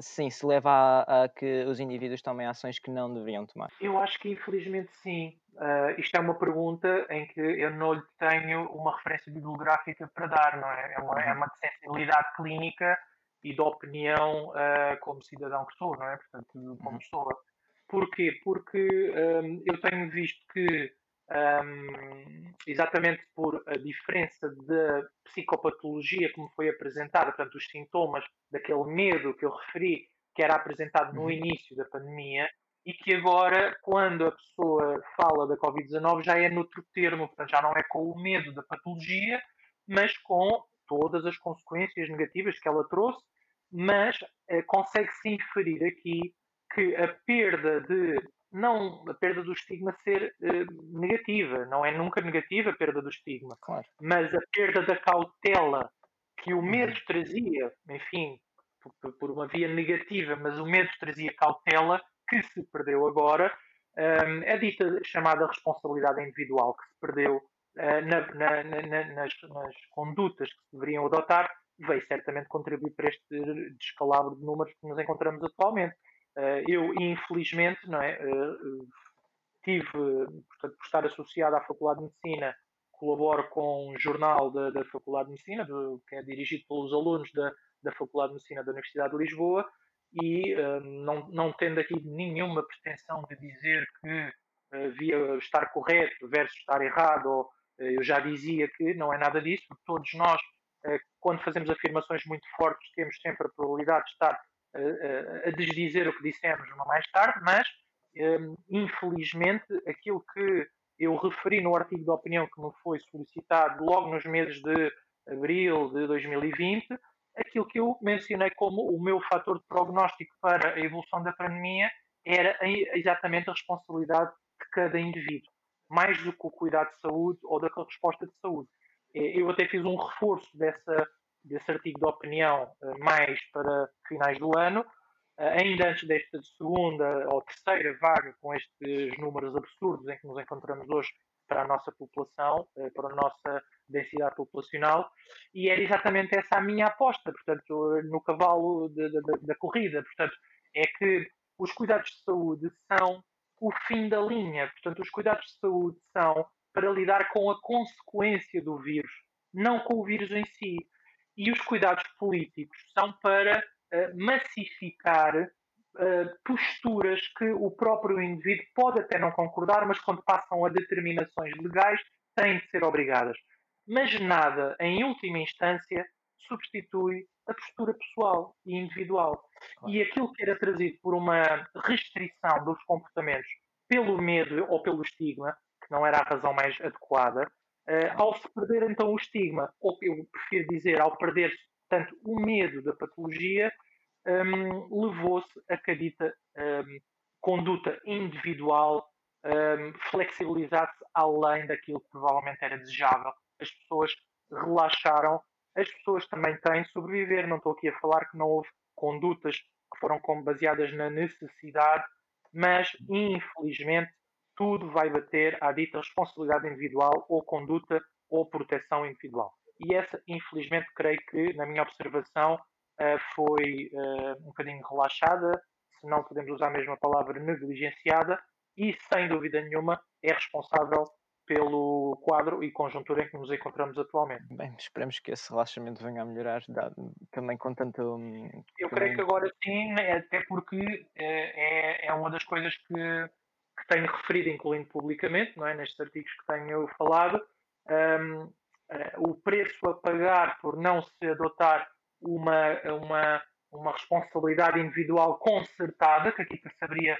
[SPEAKER 2] Sim, se leva a, a, que os indivíduos tomem ações que não deveriam tomar.
[SPEAKER 3] Eu acho que infelizmente sim. Uh, isto é uma pergunta em que eu não lhe tenho uma referência bibliográfica para dar, não é? É uma, é uhum. uma sensibilidade clínica e de opinião uh, como cidadão que sou, não é? Portanto, como uhum. pessoa. Porquê? Porque um, eu tenho visto que, um, exatamente por a diferença da psicopatologia como foi apresentada, portanto, os sintomas daquele medo que eu referi, que era apresentado no uhum. início da pandemia, e que agora, quando a pessoa fala da Covid-19, já é noutro termo, portanto, já não é com o medo da patologia, mas com todas as consequências negativas que ela trouxe, mas eh, consegue-se inferir aqui que a perda de não a perda do estigma ser uh, negativa, não é nunca negativa a perda do estigma,
[SPEAKER 2] claro.
[SPEAKER 3] mas a perda da cautela que o uhum. medo trazia, enfim, por, por, uma via negativa, mas o medo trazia cautela que se perdeu agora, um, ehm, é dita chamada responsabilidade individual que se perdeu uh, na, na, na, nas, nas condutas que se deveriam adotar, veio certamente contribuir para este descalabro de números que nos encontramos atualmente. Eh, eu, infelizmente, não é, eh, tive, portanto, por estar associado à Faculdade de Medicina, colaboro com um jornal da, da Faculdade de Medicina, do, que é dirigido pelos alunos da, da Faculdade de Medicina da Universidade de Lisboa, e uh, não, não tendo aqui nenhuma pretensão de dizer que uh, via estar correto versus estar errado, ou, eu já dizia que não é nada disso, todos nós, quando fazemos afirmações muito fortes, temos sempre a probabilidade de estar a, desdizer o que dissemos mais tarde, mas um, infelizmente aquilo que eu referi no artigo de opinião que me foi solicitado logo nos meses de abril de 2020, aquilo que eu mencionei como o meu fator de prognóstico para a evolução da pandemia era exatamente a responsabilidade de cada indivíduo, mais do que o cuidado de saúde ou da resposta de saúde. Eu até fiz um reforço dessa, desse artigo de opinião eh, mais para finais do ano, eh, ainda antes desta segunda ou terceira vaga, com estes números absurdos em que nos encontramos hoje para a nossa população, eh, para a nossa densidade populacional, e era exatamente essa a minha aposta, portanto, no cavalo da corrida, portanto, é que os cuidados de saúde são o fim da linha, portanto, os cuidados de saúde são para lidar com a consequência do vírus, não com o vírus em si. E os cuidados políticos são para uh, massificar uh, posturas que o próprio indivíduo pode até não concordar, mas quando passam a determinações legais têm de ser obrigadas. Mas nada, em última instância, substitui a postura pessoal e individual. Claro. E aquilo que era trazido por uma restrição dos comportamentos pelo medo ou pelo estigma, que não era a razão mais adequada, uh, ao se perder então o estigma, ou eu prefiro dizer, ao perder tanto o medo da patologia, um, levou-se a que a dita um, conduta individual um, flexibilizasse além daquilo que provavelmente era desejável. As pessoas relaxaram, as pessoas também têm sobreviver. Não estou aqui a falar que não houve condutas que foram baseadas na necessidade, mas infelizmente tudo vai bater à dita responsabilidade individual ou conduta ou proteção individual. E essa, infelizmente, creio que, na minha observação, eh, foi eh, um bocadinho relaxada, se não podemos usar a mesma palavra, negligenciada, e, sem dúvida nenhuma, é responsável pelo quadro e conjuntura em que nos encontramos atualmente.
[SPEAKER 2] Bem, esperemos que esse relaxamento venha a melhorar, também com tanto.
[SPEAKER 3] Hum, Eu creio que agora sim, né, até porque eh, é, é uma das coisas que tenho referido, incluindo publicamente, não é? nestes artigos que tenho falado, um, uh, eh, o preço a pagar por não se adotar uma, uma, uma responsabilidade individual concertada, que aqui saberia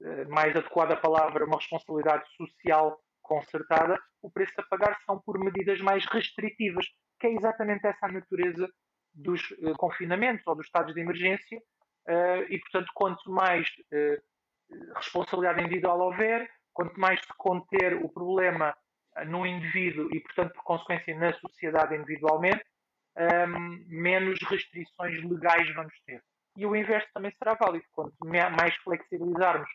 [SPEAKER 3] uh, mais adequada a palavra, uma responsabilidade social concertada, o preço a pagar são por medidas mais restritivas, que é exatamente essa a natureza dos uh, confinamentos ou dos estados de emergência, e portanto, quanto mais responsabilidade individual houver, quanto mais se conter o problema no indivíduo e, portanto, por consequência, na sociedade individualmente, um, ehm, menos restrições legais vamos ter. E o inverso também será válido. Quanto mais flexibilizarmos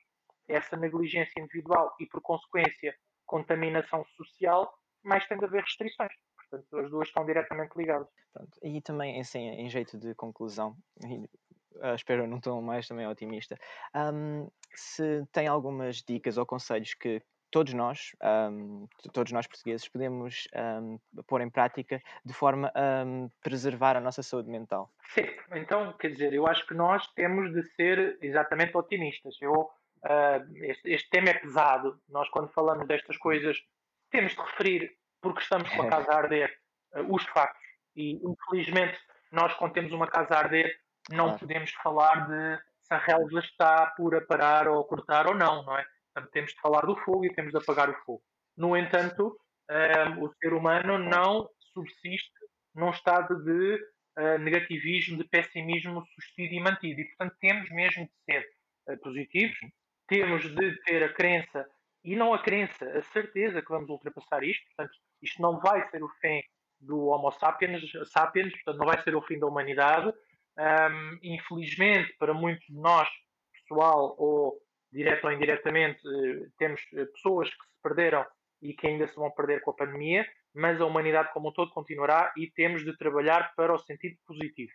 [SPEAKER 3] essa negligência individual e, por consequência, contaminação social, mais tem de haver restrições. Portanto, as duas estão diretamente ligadas.
[SPEAKER 2] E também, assim, em jeito de conclusão, uh, espero não tão mais também otimista, um, se tem algumas dicas ou conselhos que todos nós, um, todos nós portugueses, podemos um, pôr em prática de forma a um, preservar a nossa saúde mental.
[SPEAKER 3] Sim, então, quer dizer, eu acho que nós temos de ser exatamente otimistas. Eu Uh, este, este, tema é pesado. Nós, quando falamos destas coisas, temos de referir, porque estamos com a casa a arder, uh, os factos. E, infelizmente, nós, quando temos uma casa a arder, não claro. podemos falar de se a relva está por parar ou cortar ou não, não é? Portanto, temos de falar do fogo e temos de apagar o fogo. No entanto, uh, o ser humano não subsiste num estado de negativismo, de pessimismo sustido e mantido. E, portanto, temos mesmo de ser positivos, temos de ter a crença, e não a crença, a certeza que vamos ultrapassar isto. Portanto, isto não vai ser o fim do Homo sapiens, sapiens portanto, não vai ser o fim da humanidade. Um, infelizmente, para muitos de nós, pessoal ou direto ou indiretamente, eh, temos eh, pessoas que se perderam e que ainda se vão perder com a pandemia, mas a humanidade como um todo continuará e temos de trabalhar para o sentido positivo.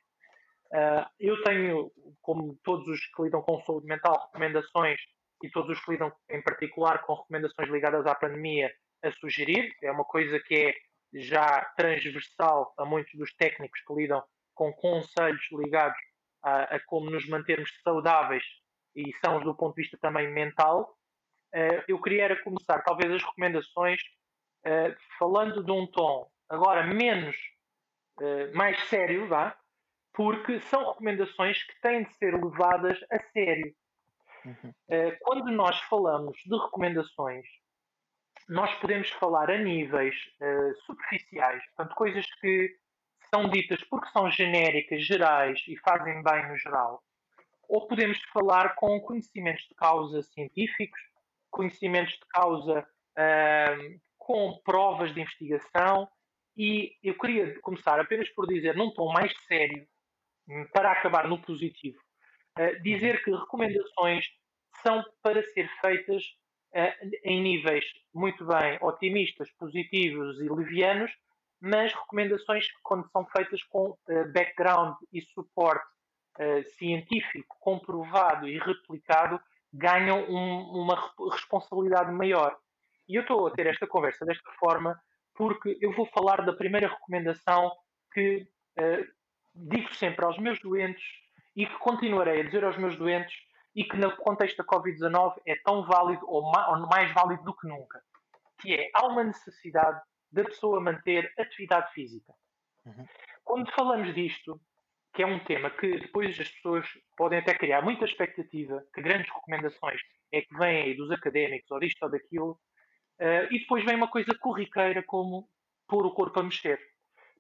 [SPEAKER 3] Uh, eu tenho, como todos os que lidam com saúde mental, recomendações e todos os que lidam em particular com recomendações ligadas à pandemia a sugerir. É uma coisa que é já transversal a muitos dos técnicos que lidam com conselhos ligados a, a como nos mantermos saudáveis e são do ponto de vista também mental. Uh, eu queria era começar, talvez, as recomendações uh, falando de um tom agora menos, uh, mais sério, vá, porque são recomendações que têm de ser levadas a sério. Uhum. Uh, quando nós falamos de recomendações, nós podemos falar a níveis superficiais, portanto, coisas que são ditas porque são genéricas, gerais e fazem bem no geral. ou podemos falar com conhecimentos de causa científicos, conhecimentos de causa com provas de investigação. E eu queria começar apenas por dizer, num tom mais sério, para acabar no positivo, uh, dizer que recomendações são para ser feitas uh, em níveis muito bem otimistas, positivos e levianos, mas recomendações quando são feitas com uh, background e suporte uh, científico comprovado e replicado ganham um, uma responsabilidade maior. E eu estou a ter esta conversa desta forma porque eu vou falar da primeira recomendação que uh, digo sempre aos meus doentes e que continuarei a dizer aos meus doentes e que no contexto da Covid-19 é tão válido ou mais válido do que nunca, que é há uma necessidade da pessoa manter atividade física. Uhum. Quando falamos disto, que é um tema que depois as pessoas podem até criar muita expectativa, que grandes recomendações é que vêm aí dos académicos ou disto ou daquilo, uh, e depois vem uma coisa corriqueira como pôr o corpo a mexer.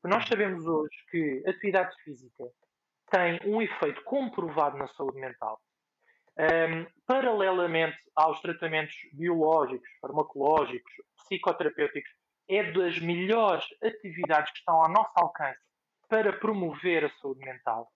[SPEAKER 3] Nós sabemos hoje que atividade física tem um efeito comprovado na saúde mental. Um, paralelamente aos tratamentos biológicos, farmacológicos, psicoterapêuticos, é das melhores atividades que estão ao nosso alcance para promover a saúde mental.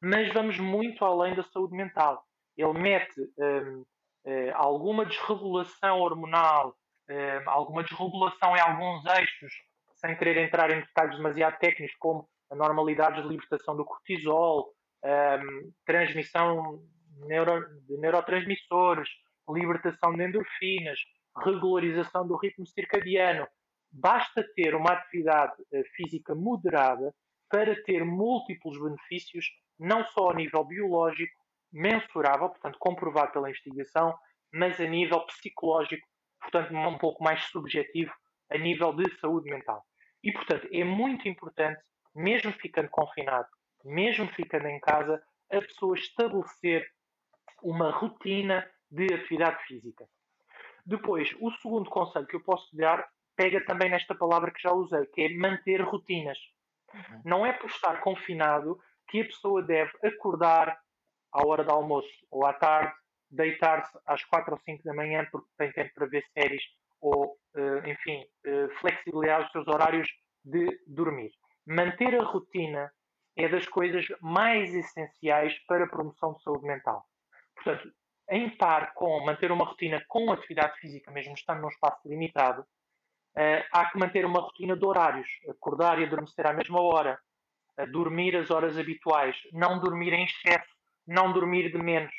[SPEAKER 3] Mas vamos muito além da saúde mental. Ele mete um, uh, eh, alguma desregulação hormonal, um, alguma desregulação em alguns eixos, sem querer entrar em detalhes demasiado técnicos, como a normalidade de libertação do cortisol, um, transmissão neuro, de neurotransmissores, libertação de endorfinas, regularização do ritmo circadiano. Basta ter uma atividade uh, física moderada para ter múltiplos benefícios, não só a nível biológico, mensurável, portanto comprovado pela investigação, mas a nível psicológico, portanto um pouco mais subjetivo, a nível de saúde mental. E, portanto, é muito importante, mesmo ficando confinado, mesmo ficando em casa, a pessoa estabelecer uma rotina de atividade física. Depois, o segundo conselho que eu posso dar pega também nesta palavra que já usei, que é manter rotinas. Uhum. Não é por estar confinado que a pessoa deve acordar à hora do almoço ou à tarde, deitar-se às quatro ou cinco da manhã porque tem tempo para ver séries ou, uh, enfim, uh, flexibilizar os seus horários de dormir. Manter a rotina é das coisas mais essenciais para a promoção de saúde mental. Portanto, em par com manter uma rotina com atividade física, mesmo estando num espaço limitado, uh, há que manter uma rotina de horários, acordar e adormecer à mesma hora, uh, dormir as horas habituais, não dormir em excesso, não dormir de menos.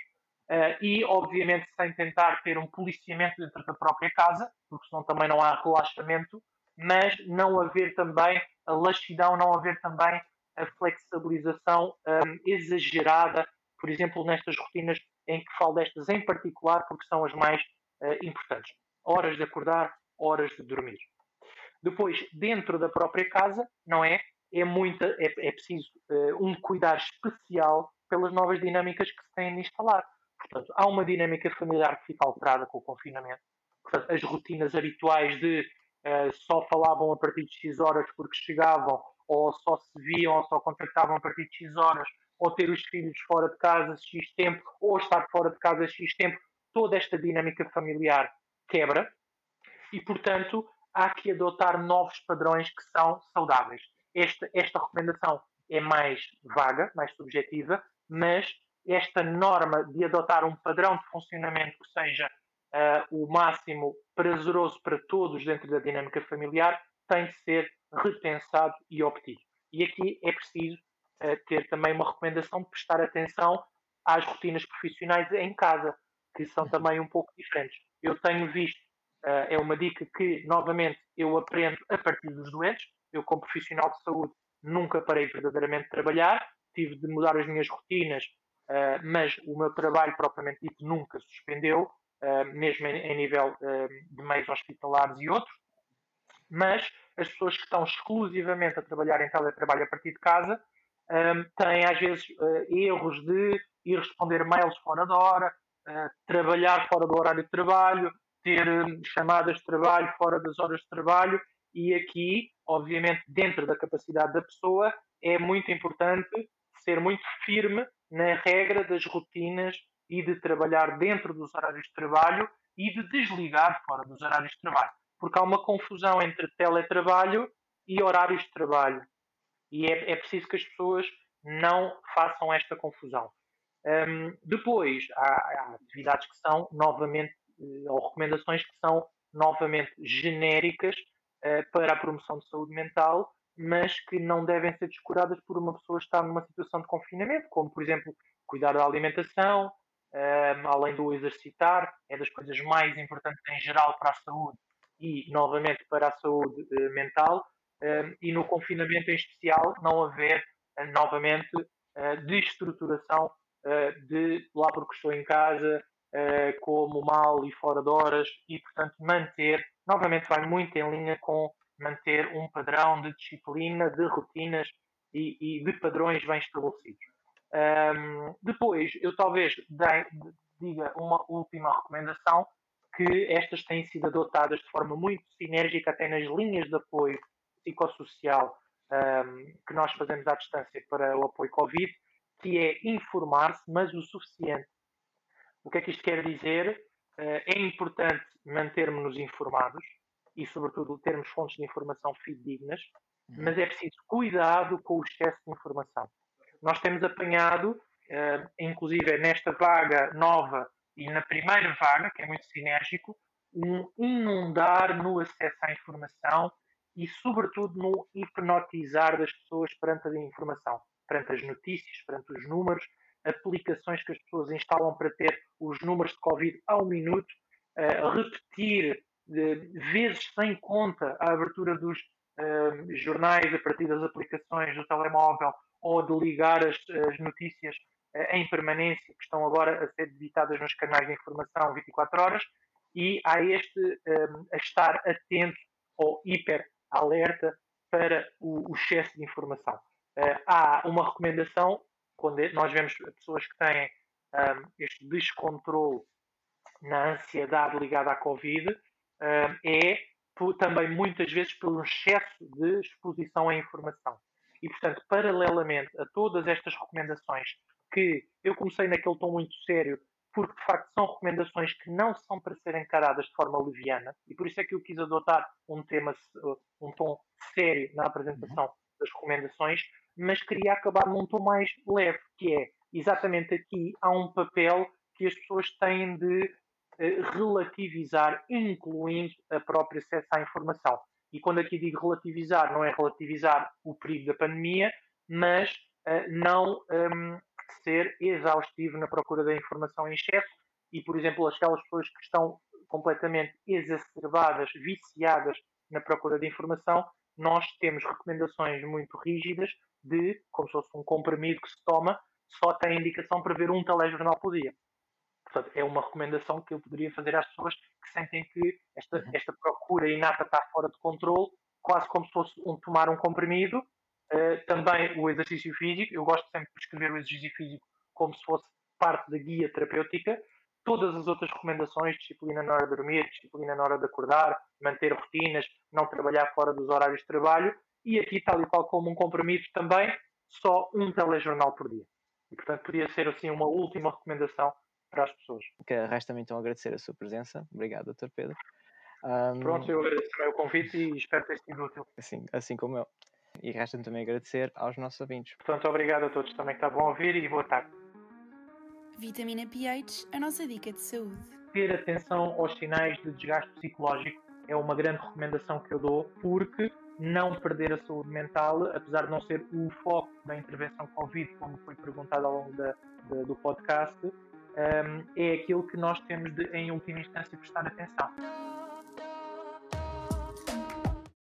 [SPEAKER 3] Uh, e, obviamente, sem tentar ter um policiamento dentro da própria casa, porque senão também não há relaxamento, mas não haver também a laxidão, não haver também a flexibilização um, exagerada, por exemplo, nestas rotinas em que falo destas em particular, porque são as mais importantes. Horas de acordar, horas de dormir. Depois, dentro da própria casa, não é? É, muita, é, é preciso uh, um cuidar especial pelas novas dinâmicas que se têm de instalar. Portanto, há uma dinâmica familiar que fica alterada com o confinamento. Portanto, as rotinas habituais de uh, só falavam a partir de X horas porque chegavam, ou só se viam, ou só contactavam a partir de X horas, ou ter os filhos fora de casa X tempo, ou estar fora de casa X tempo, toda esta dinâmica familiar quebra e, portanto, há que adotar novos padrões que são saudáveis. Esta, esta recomendação é mais vaga, mais subjetiva, mas esta norma de adotar um padrão de funcionamento que seja uh, o máximo prazeroso para todos dentro da dinâmica familiar tem de ser repensado e obtido. E aqui é preciso uh, ter também uma recomendação de prestar atenção às rotinas profissionais em casa, que são também um pouco diferentes. Eu tenho visto uh, é uma dica que, novamente, eu aprendo a partir dos doentes. Eu, como profissional de saúde, nunca parei verdadeiramente de trabalhar, tive de mudar as minhas rotinas, uh, mas o meu trabalho, propriamente dito, nunca suspendeu, uh, mesmo em, em nível de meios hospitalares e outros. Mas as pessoas que estão exclusivamente a trabalhar em teletrabalho a partir de casa têm, às vezes, erros de ir responder mails fora da hora, trabalhar fora do horário de trabalho, ter hum, chamadas de trabalho fora das horas de trabalho e aqui, obviamente, dentro da capacidade da pessoa, é muito importante ser muito firme na regra das rotinas e de trabalhar dentro dos horários de trabalho e de desligar fora dos horários de trabalho. Porque há uma confusão entre teletrabalho e horários de trabalho. E é, é preciso que as pessoas não façam esta confusão. Um, depois, há, há, atividades que são novamente, ou recomendações que são novamente genéricas uh, para a promoção de saúde mental, mas que não devem ser descuradas por uma pessoa estar numa situação de confinamento, como, por exemplo, cuidar da alimentação, um, além do exercitar, é das coisas mais importantes em geral para a saúde e, novamente, para a saúde uh, mental. Um, e no confinamento em especial, não haver, novamente, destruturação de lá porque estou em casa, como mal e fora de horas, e, portanto, manter, novamente, vai muito em linha com manter um padrão de disciplina, de rotinas e, e de padrões bem estabelecidos. Um, depois, eu talvez diga uma última recomendação, que estas têm sido adotadas de forma muito sinérgica até nas linhas de apoio psicossocial um, que nós fazemos à distância para o apoio Covid, que é informar-se, mas o suficiente. O que é que isto quer dizer? Uh, é importante mantermos-nos informados e, sobretudo, termos fontes de informação fidedignas, uhum. mas é preciso cuidado com o excesso de informação. Nós temos apanhado, uh, inclusive nesta vaga nova e na primeira vaga, que é muito sinérgico, um inundar no acesso à informação e, sobretudo, no hipnotizar das pessoas perante a informação, perante as notícias, perante os números, aplicações que as pessoas instalam para ter os números de Covid ao minuto, uh, repetir uh, vezes sem conta a abertura dos uh, jornais a partir das aplicações do telemóvel ou de ligar as, as notícias em permanência, que estão agora a ser editadas nos canais de informação 24 horas, e há este a estar atento ou hiper alerta para o, o excesso de informação. Há uma recomendação, quando nós vemos pessoas que têm um, este descontrole na ansiedade ligada à Covid, um, é por, também muitas vezes pelo excesso de exposição à informação. E, portanto, paralelamente a todas estas recomendações, que eu comecei naquele tom muito sério, porque de facto são recomendações que não são para serem encaradas de forma leviana, e por isso é que eu quis adotar um tema, um tom sério na apresentação uhum. das recomendações, mas queria acabar num tom mais leve, que é exatamente aqui há um papel que as pessoas têm de eh, relativizar, incluindo a própria acesso à informação. E quando aqui digo relativizar, não é relativizar o perigo da pandemia, mas uh, não um, ser exaustivo na procura da informação em excesso e, por exemplo, aquelas pessoas que estão completamente exacerbadas, viciadas na procura de informação, nós temos recomendações muito rígidas de, como se fosse um comprimido que se toma, só tem indicação para ver um telejornal por dia. Portanto, é uma recomendação que eu poderia fazer às pessoas que sentem que esta, uhum. esta procura inata está fora de controle, quase como se fosse um, tomar um comprimido. Uh, também o exercício físico, eu gosto sempre de escrever o exercício físico como se fosse parte da guia terapêutica. Todas as outras recomendações, disciplina na hora de dormir, disciplina na hora de acordar, manter rotinas, não trabalhar fora dos horários de trabalho, e aqui, tal e qual como um compromisso também, só um telejornal por dia. E, portanto, podia ser assim uma última recomendação para as pessoas.
[SPEAKER 2] Que resta-me então agradecer a sua presença. Obrigado, Dr. Pedro.
[SPEAKER 3] Um... Pronto, eu agradeço também o convite e espero ter sido útil.
[SPEAKER 2] Assim, assim como eu. E resta-me também agradecer aos nossos ouvintes.
[SPEAKER 3] Portanto, obrigado a todos também que estavam a ouvir e boa tarde.
[SPEAKER 1] Vitamina pH, a nossa dica de saúde.
[SPEAKER 3] Ter atenção aos sinais de desgaste psicológico é uma grande recomendação que eu dou, porque não perder a saúde mental, apesar de não ser o foco da intervenção Covid, como foi perguntado ao longo da, da, do podcast, um, é aquilo que nós temos de, em última instância, prestar atenção.